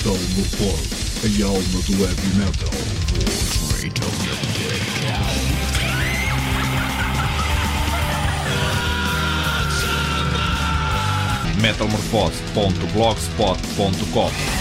Metal Morfose, a alma do heavy metal. metalmorfose.blogspot.com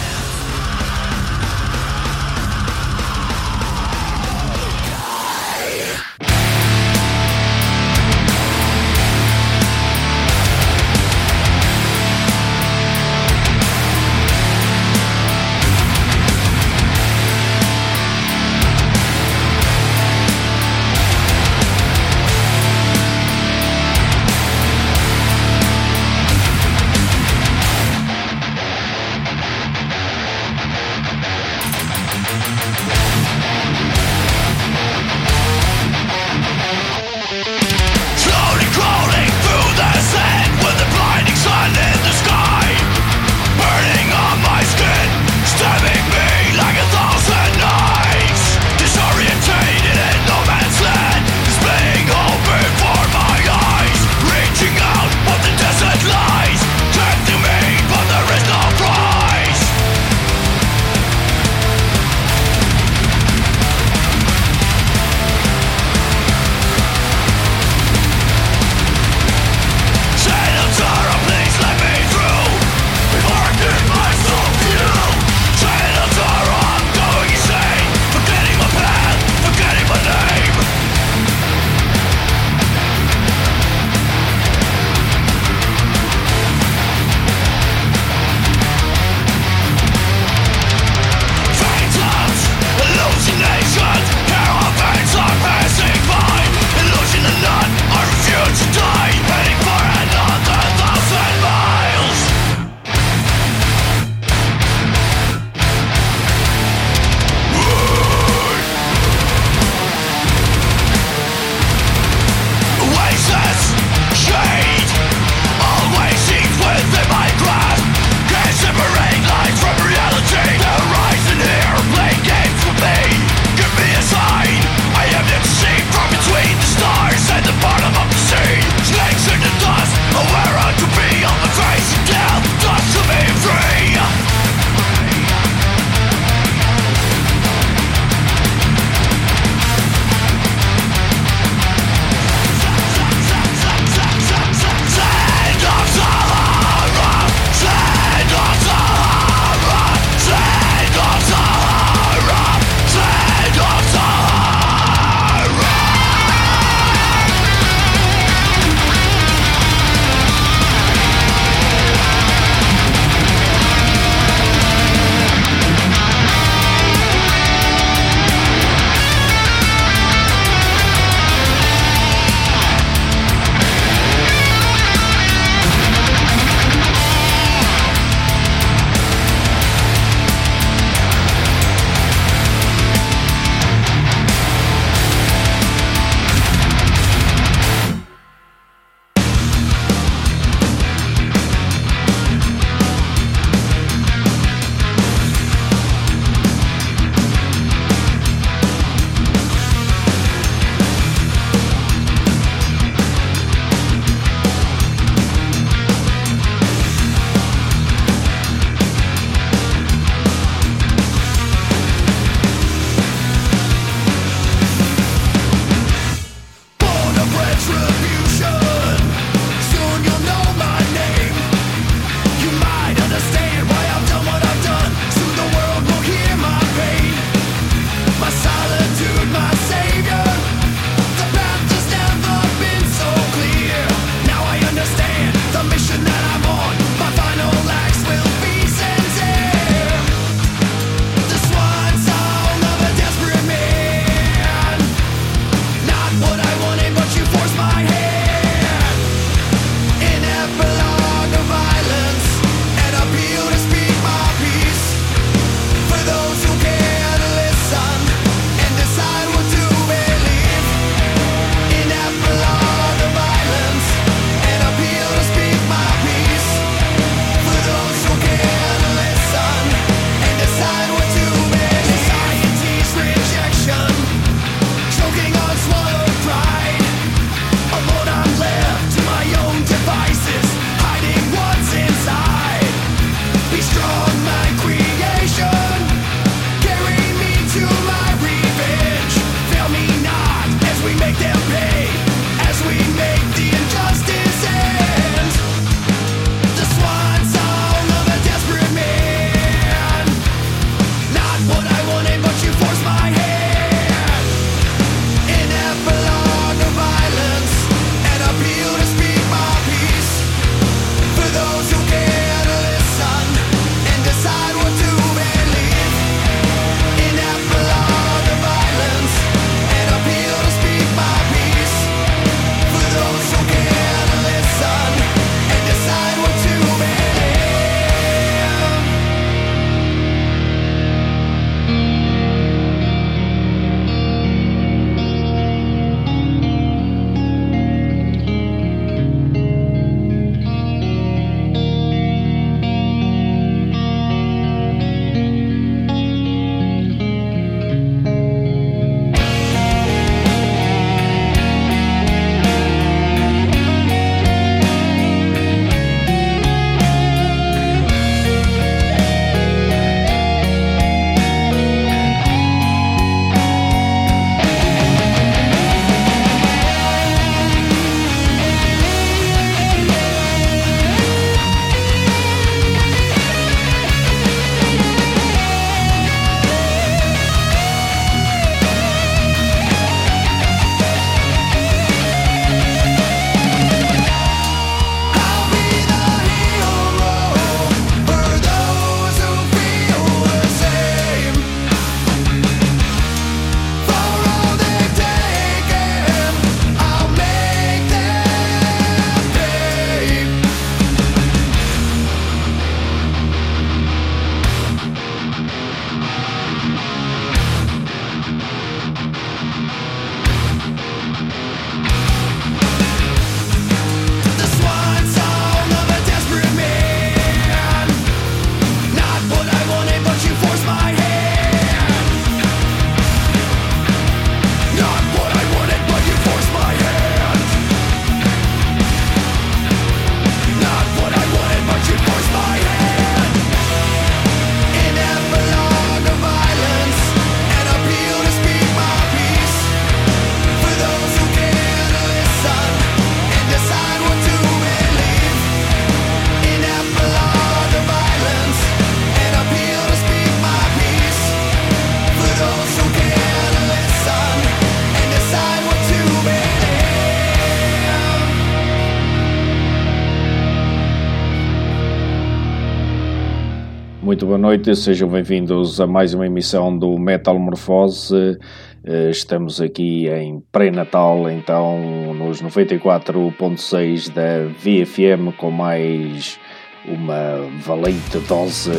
Muito boa noite, sejam bem-vindos a mais uma emissão do Metal Morfose. Eh, estamos aqui em pré-natal, então nos 94.6 da VFM com mais uma valente dose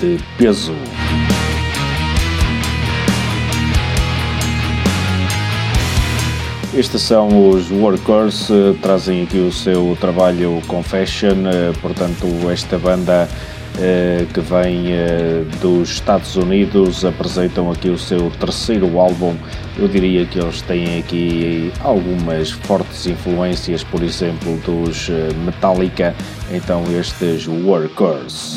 de peso. Estes são os Workers, eh, trazem aqui o seu trabalho Confession, eh, portanto, esta banda que vem eh, dos Estados Unidos, apresentam aqui o seu terceiro álbum. Eu diria que eles têm aqui algumas fortes influências, por exemplo, dos eh, Metallica, então estes Workers.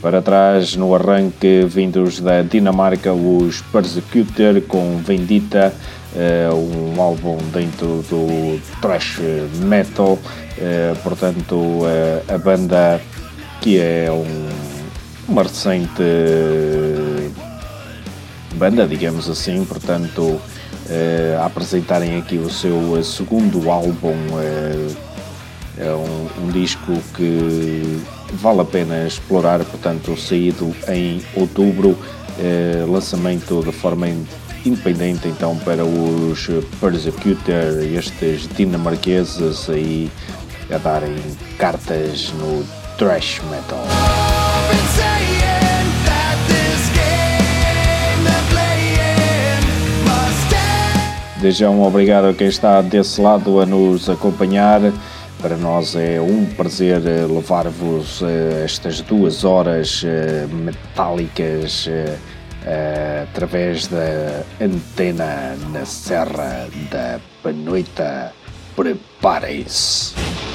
Para trás, no arranque, vindos da Dinamarca, os Persecutor com Vendita é um álbum dentro do thrash metal, é, portanto é, a banda que é um, uma recente banda, digamos assim, portanto a apresentarem aqui o seu segundo álbum é um, um, disco que vale a pena explorar, portanto saído em outubro, lançamento de forma independente então para os Persecutor, estes dinamarqueses aí a darem cartas no thrash metal. Desde um obrigado a quem está desse lado a nos acompanhar. Para nós é um prazer levar-vos eh, estas duas horas eh, metálicas eh, uh, através da antena na Serra da Panoita. Preparem-se!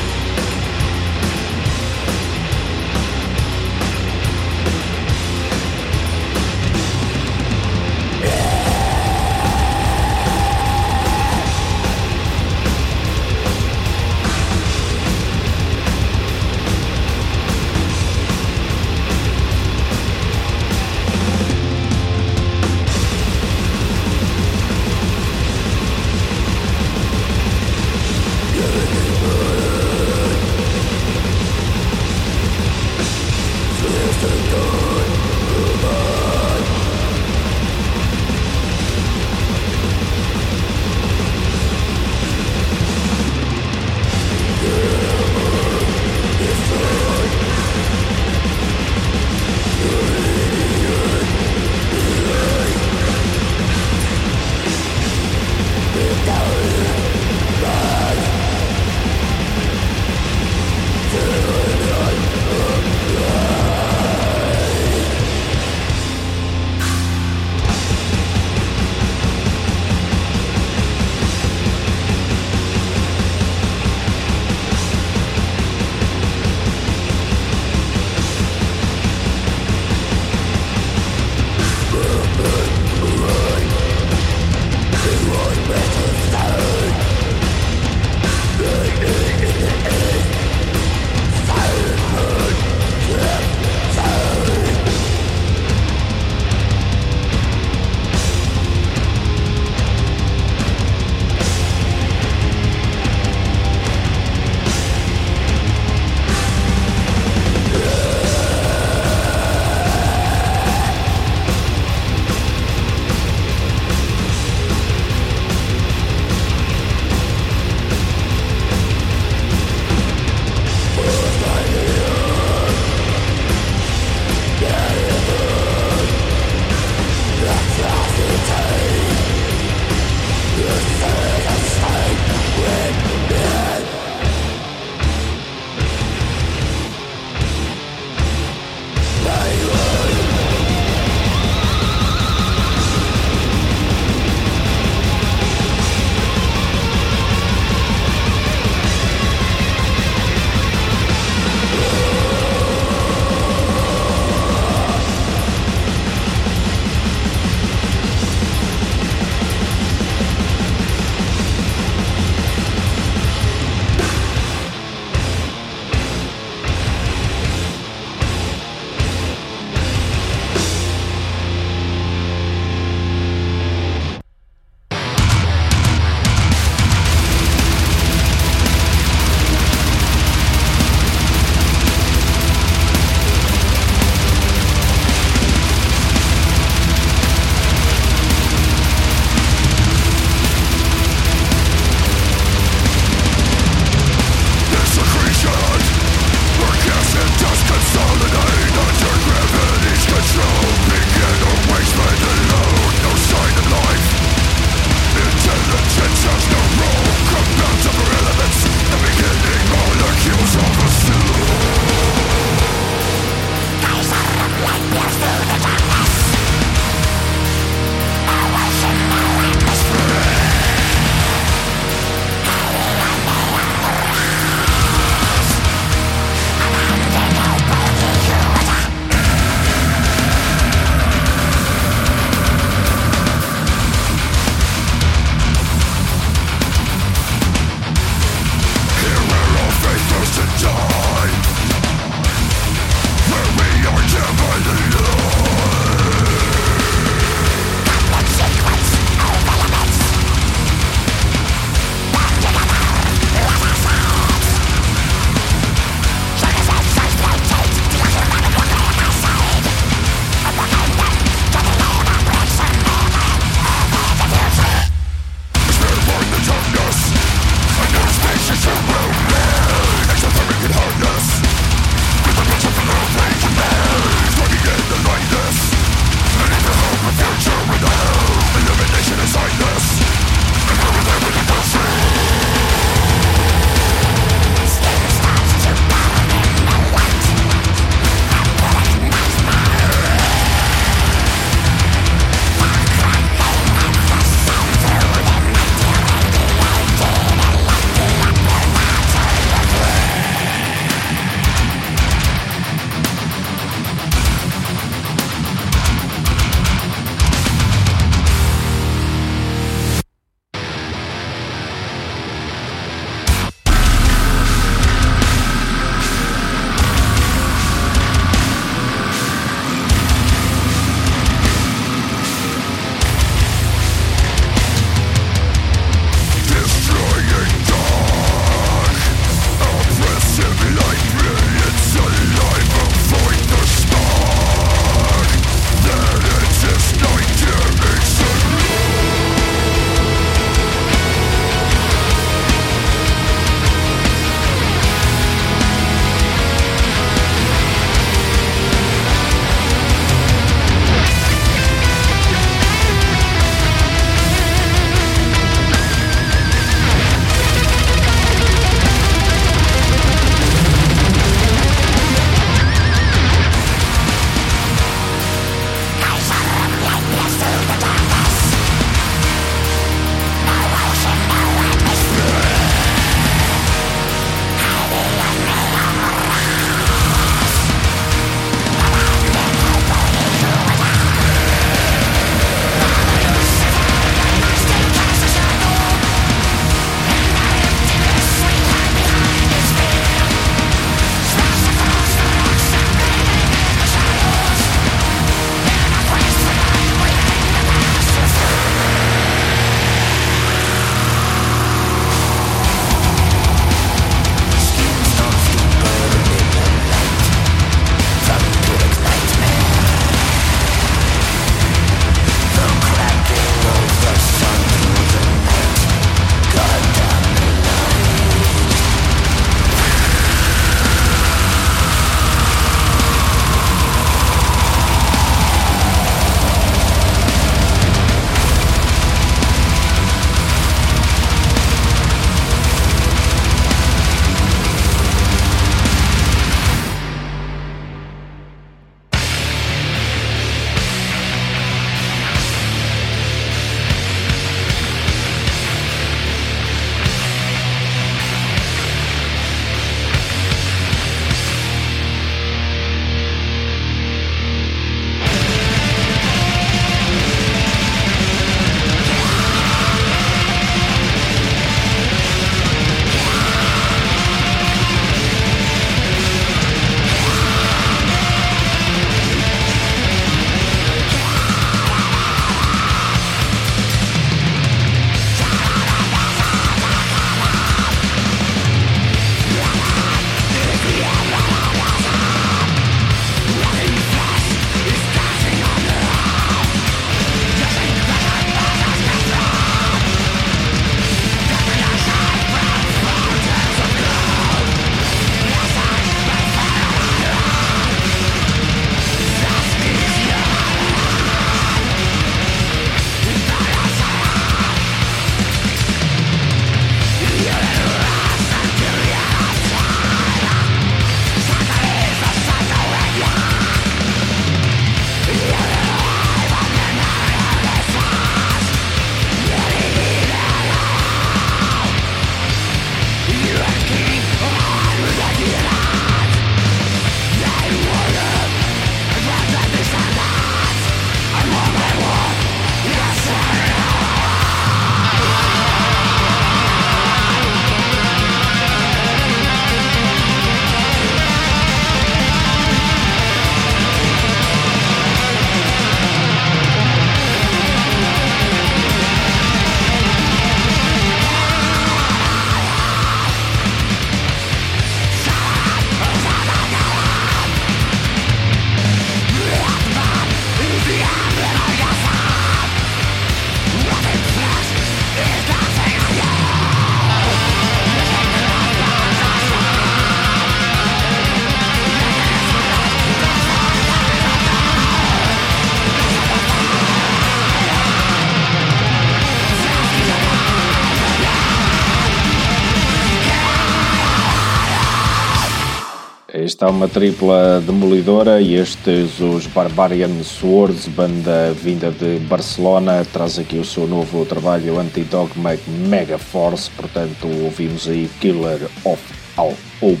Uma tripla demolidora e estes, os Barbarian Swords, banda vinda de Barcelona, traz aqui o seu novo trabalho Anti-Dogma Mega Force, portanto ouvimos aí Killer of All Hope.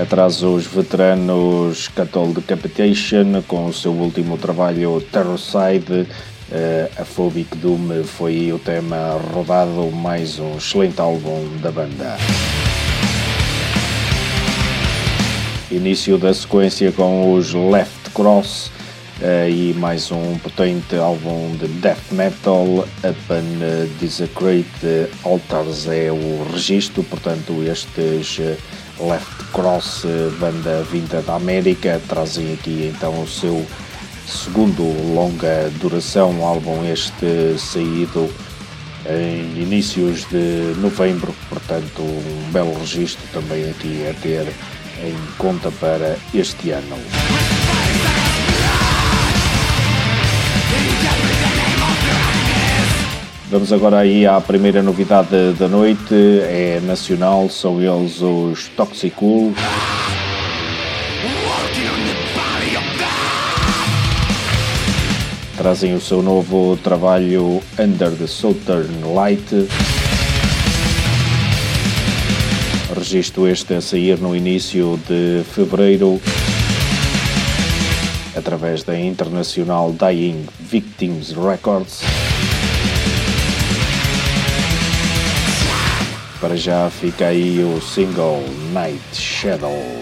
Atrás os veteranos Catol Decapitation com o seu último trabalho Terrorcide Uh, a Phobic Doom foi o tema rodado, mais um excelente álbum da banda. Início da sequência com os Left Cross uh, e mais um potente álbum de death metal. Upon Desecrate Altars é o registro, portanto, estes Left Cross, banda vinda da América, trazem aqui então o seu segundo longa duração, álbum este saído em inícios de novembro, portanto um belo registro também aqui a ter em conta para este ano. Vamos agora aí à primeira novidade da noite, é nacional, são eles os Toxicool. trazem o seu novo trabalho Under the Southern Light. Registro este a sair no início de fevereiro através da internacional Dying Victims Records. Para já fica aí o single Night Shadow.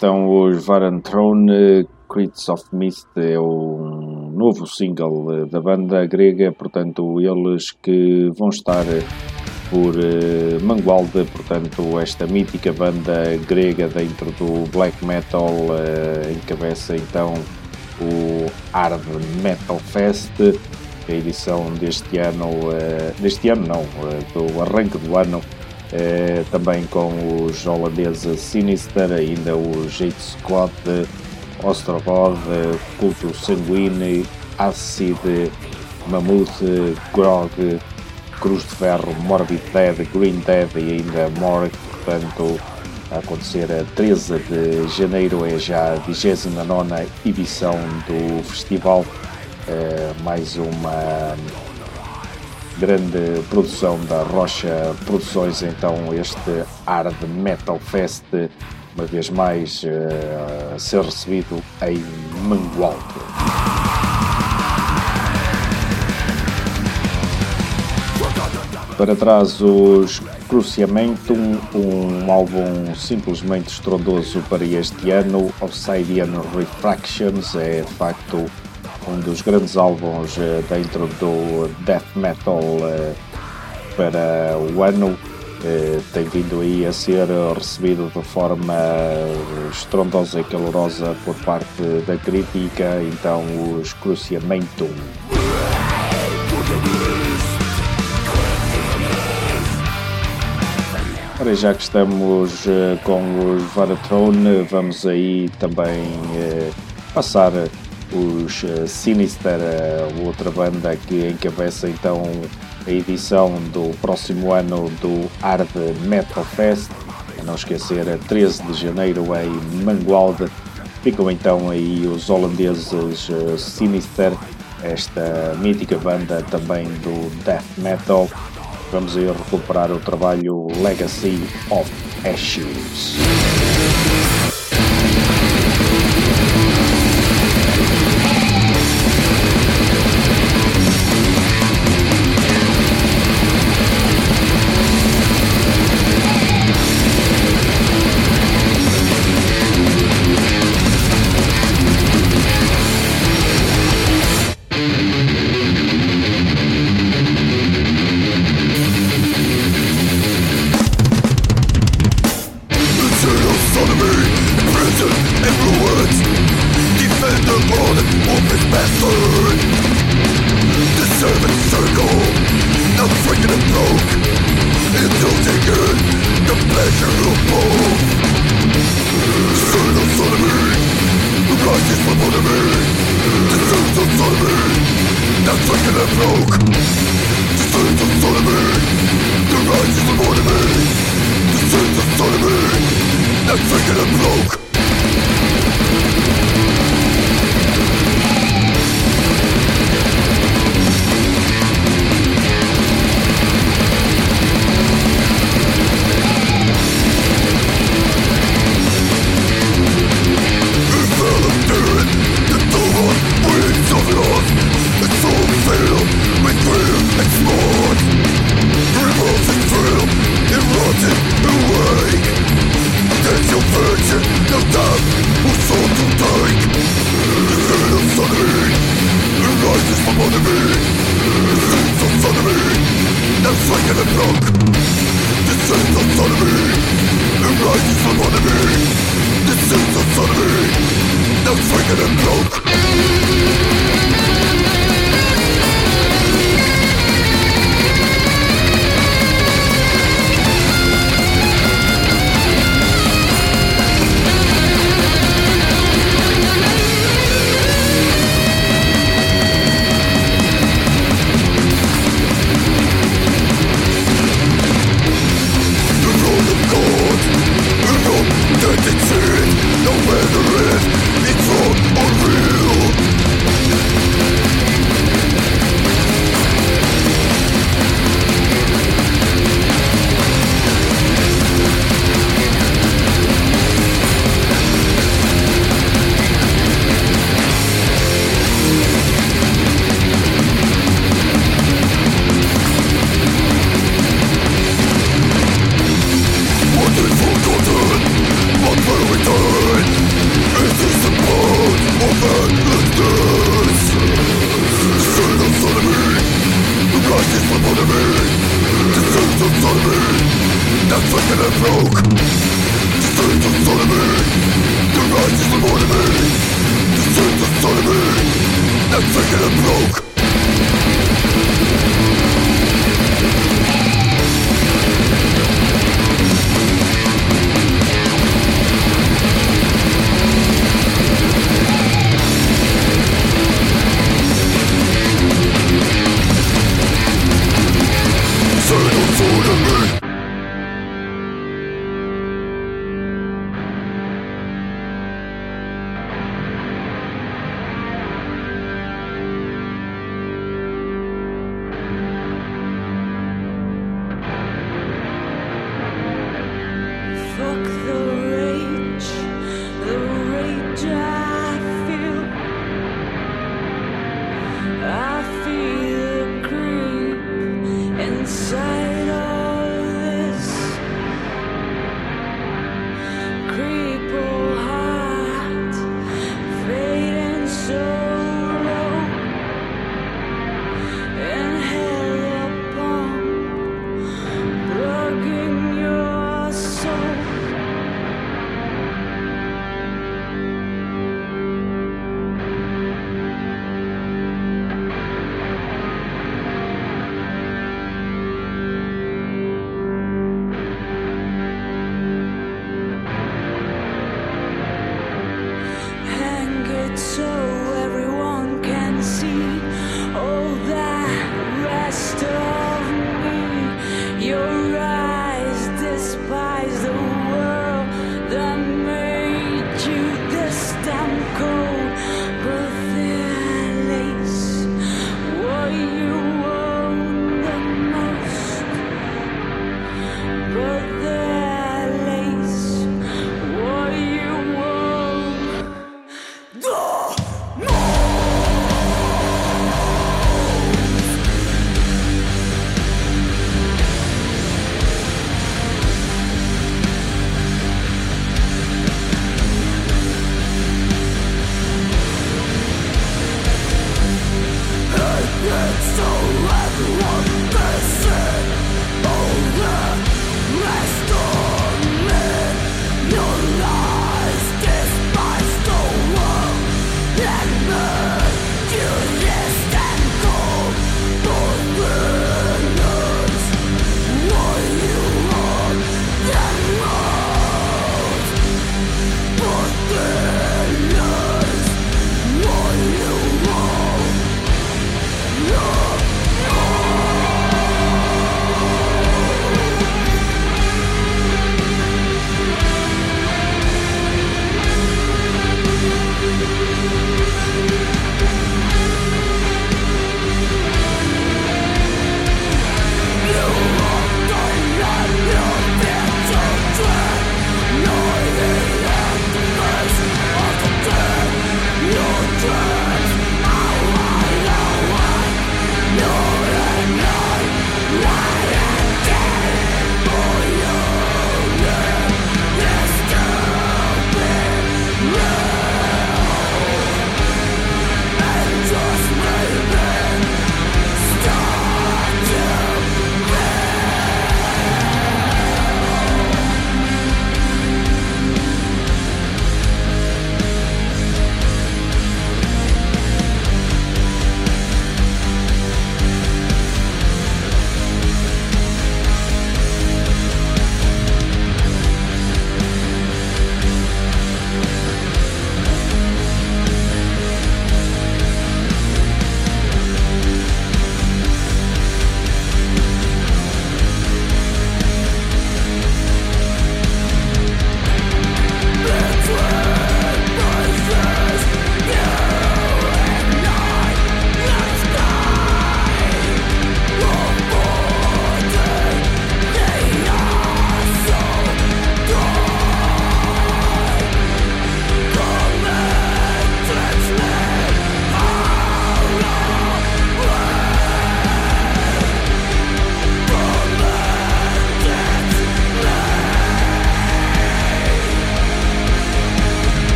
Estão os Varantrone, Crits of Mist é o novo single eh, da banda grega, portanto eles que vão estar eh, por eh, Mangualde, portanto esta mítica banda grega dentro do black metal encabeça então o Hard Metal Fest, a edição deste ano, deste ano não, do arranque do ano eh, também com os holandeses Sinister, ainda o Jade Scott, Ostrogod, Culto Sanguine, Acid, Mammoth, Grog, Cruz de Ferro, Morbid Dead, Green Dead e ainda Morgue, portanto a acontecer a 13 de janeiro é já a 29 edição do festival, eh, mais uma grande produção da Rocha Produções, então este Hard Metal Fest, uma vez mais uh, a ser recebido em Mangualde. Para trás os Cruciamentum, um álbum simplesmente estrondoso para este ano, Obsidian Refractions, é de facto um dos grandes álbuns uh, dentro do death metal uh, para o ano. Uh, tem vindo aí a ser recebido de forma estrondosa e calorosa por parte da crítica, então os Cruciamentum. Ora, já que estamos com os Varatron, vamos aí também passar os uh, Sinister, uh, outra banda que encabeça então a edição do próximo ano do Hard Metal Fest. A não esquecer, a 13 de janeiro em Mangualde. Ficam então aí os holandeses uh, Sinister, esta mítica banda também do Death Metal. Vamos aí recuperar o trabalho Legacy of Ashes.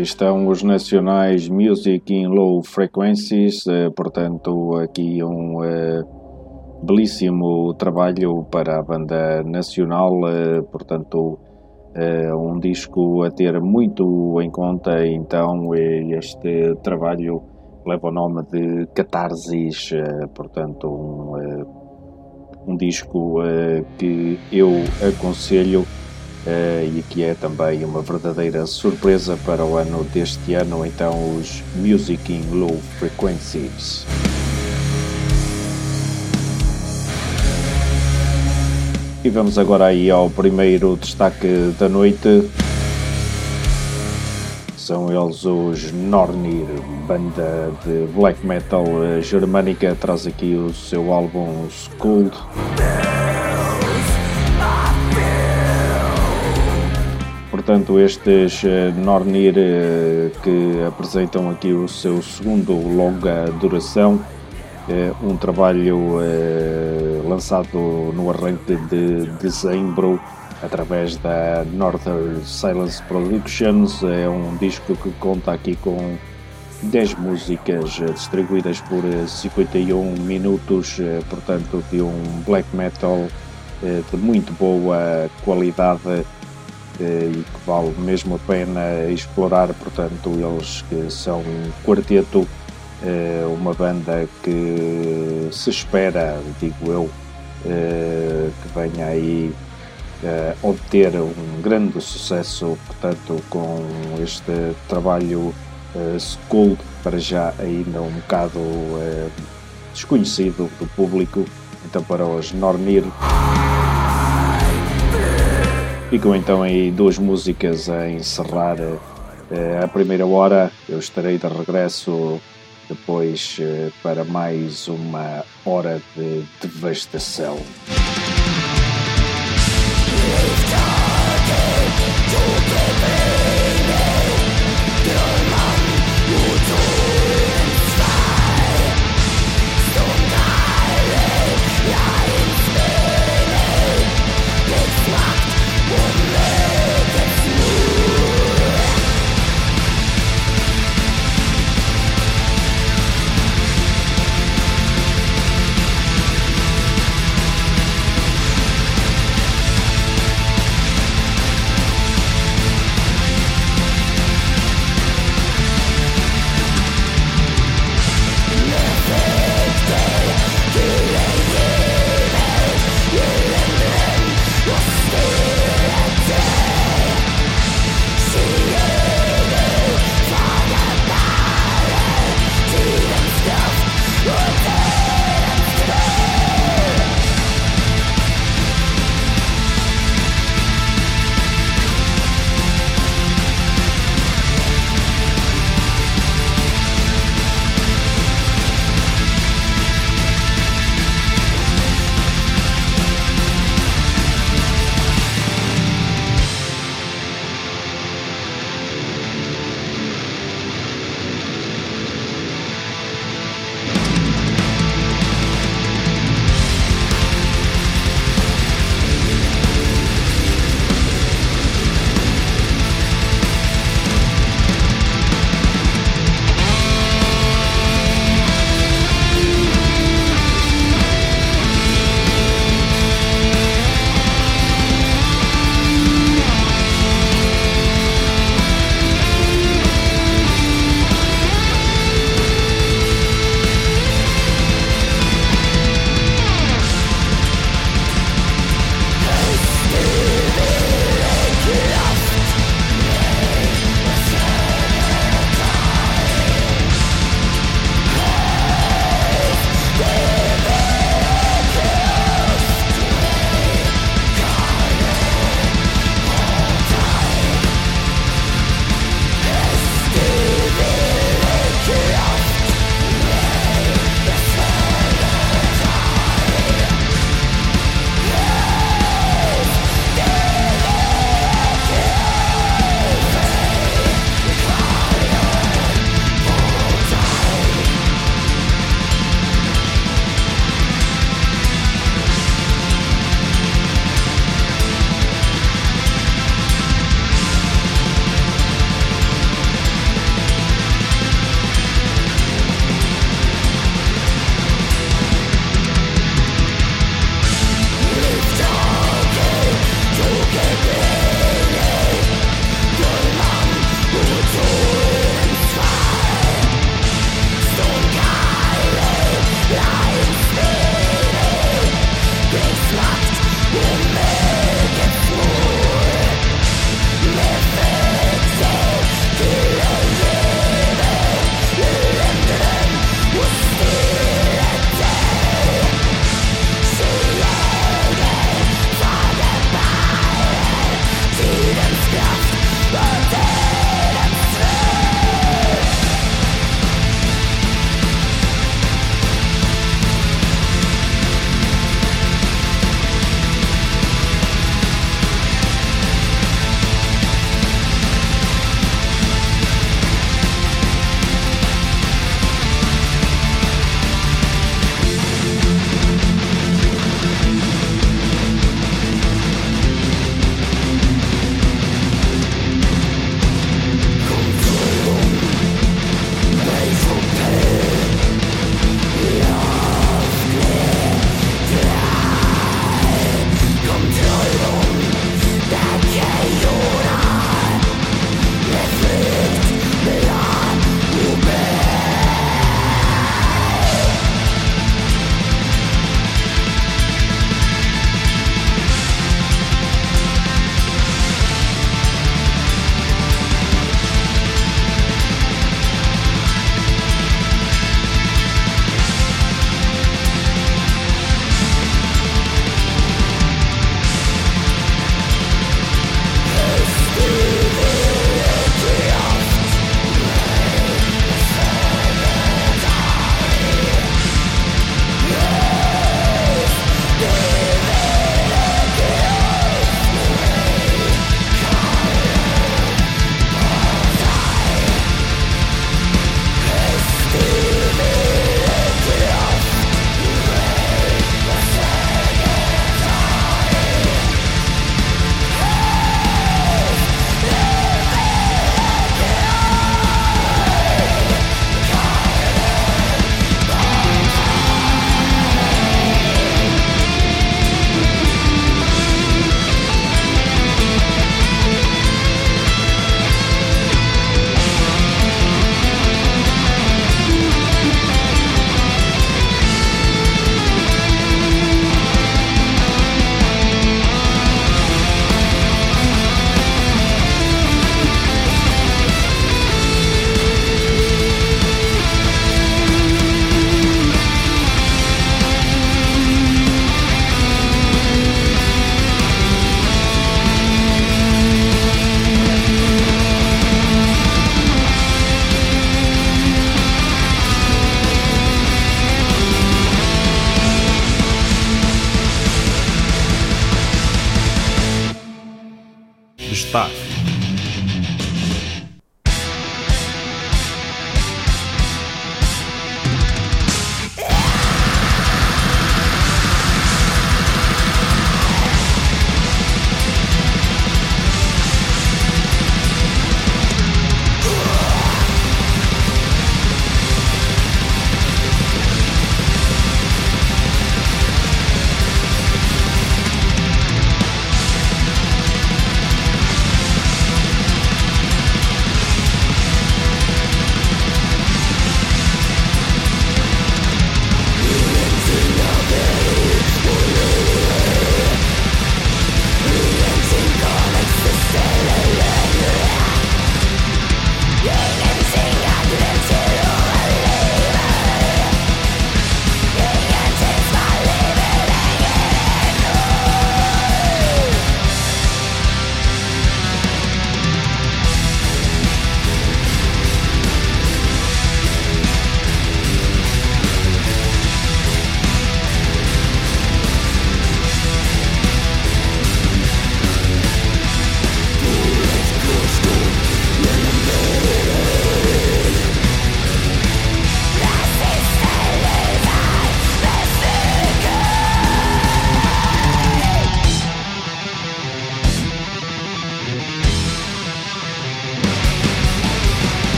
Estão os nacionais Music in Low Frequencies, eh, portanto, aqui um eh, belíssimo trabalho para a banda nacional, eh, portanto, um disco a ter muito em conta. Então, este trabalho leva o nome de Catarsis, portanto, um, um disco que eu aconselho e que é também uma verdadeira surpresa para o ano deste ano, então os Music in Low Frequencies. E vamos agora aí ao primeiro destaque da noite. São eles os Nornir, banda de black metal eh, germânica, traz aqui o seu álbum Skull. Portanto, estes eh, Nornir eh, que apresentam aqui o seu segundo longa duração, eh, um trabalho lançado no arranque de dezembro através da Northern Silence Productions. É um disco que conta aqui com 10 músicas distribuídas por 51 minutos, portanto, de um black metal de muito boa qualidade e que vale mesmo a pena explorar. Portanto, eles que são um quarteto, eh, uma banda que se espera, digo eu, eh, que venha aí a obter um grande sucesso, portanto, com este trabalho Skull, para já ainda um bocado desconhecido do público. Então, para os Nornir. Ficam então aí duas músicas a encerrar eh, a primeira hora. Eu estarei de regresso depois eh, para mais uma hora de devastação. We've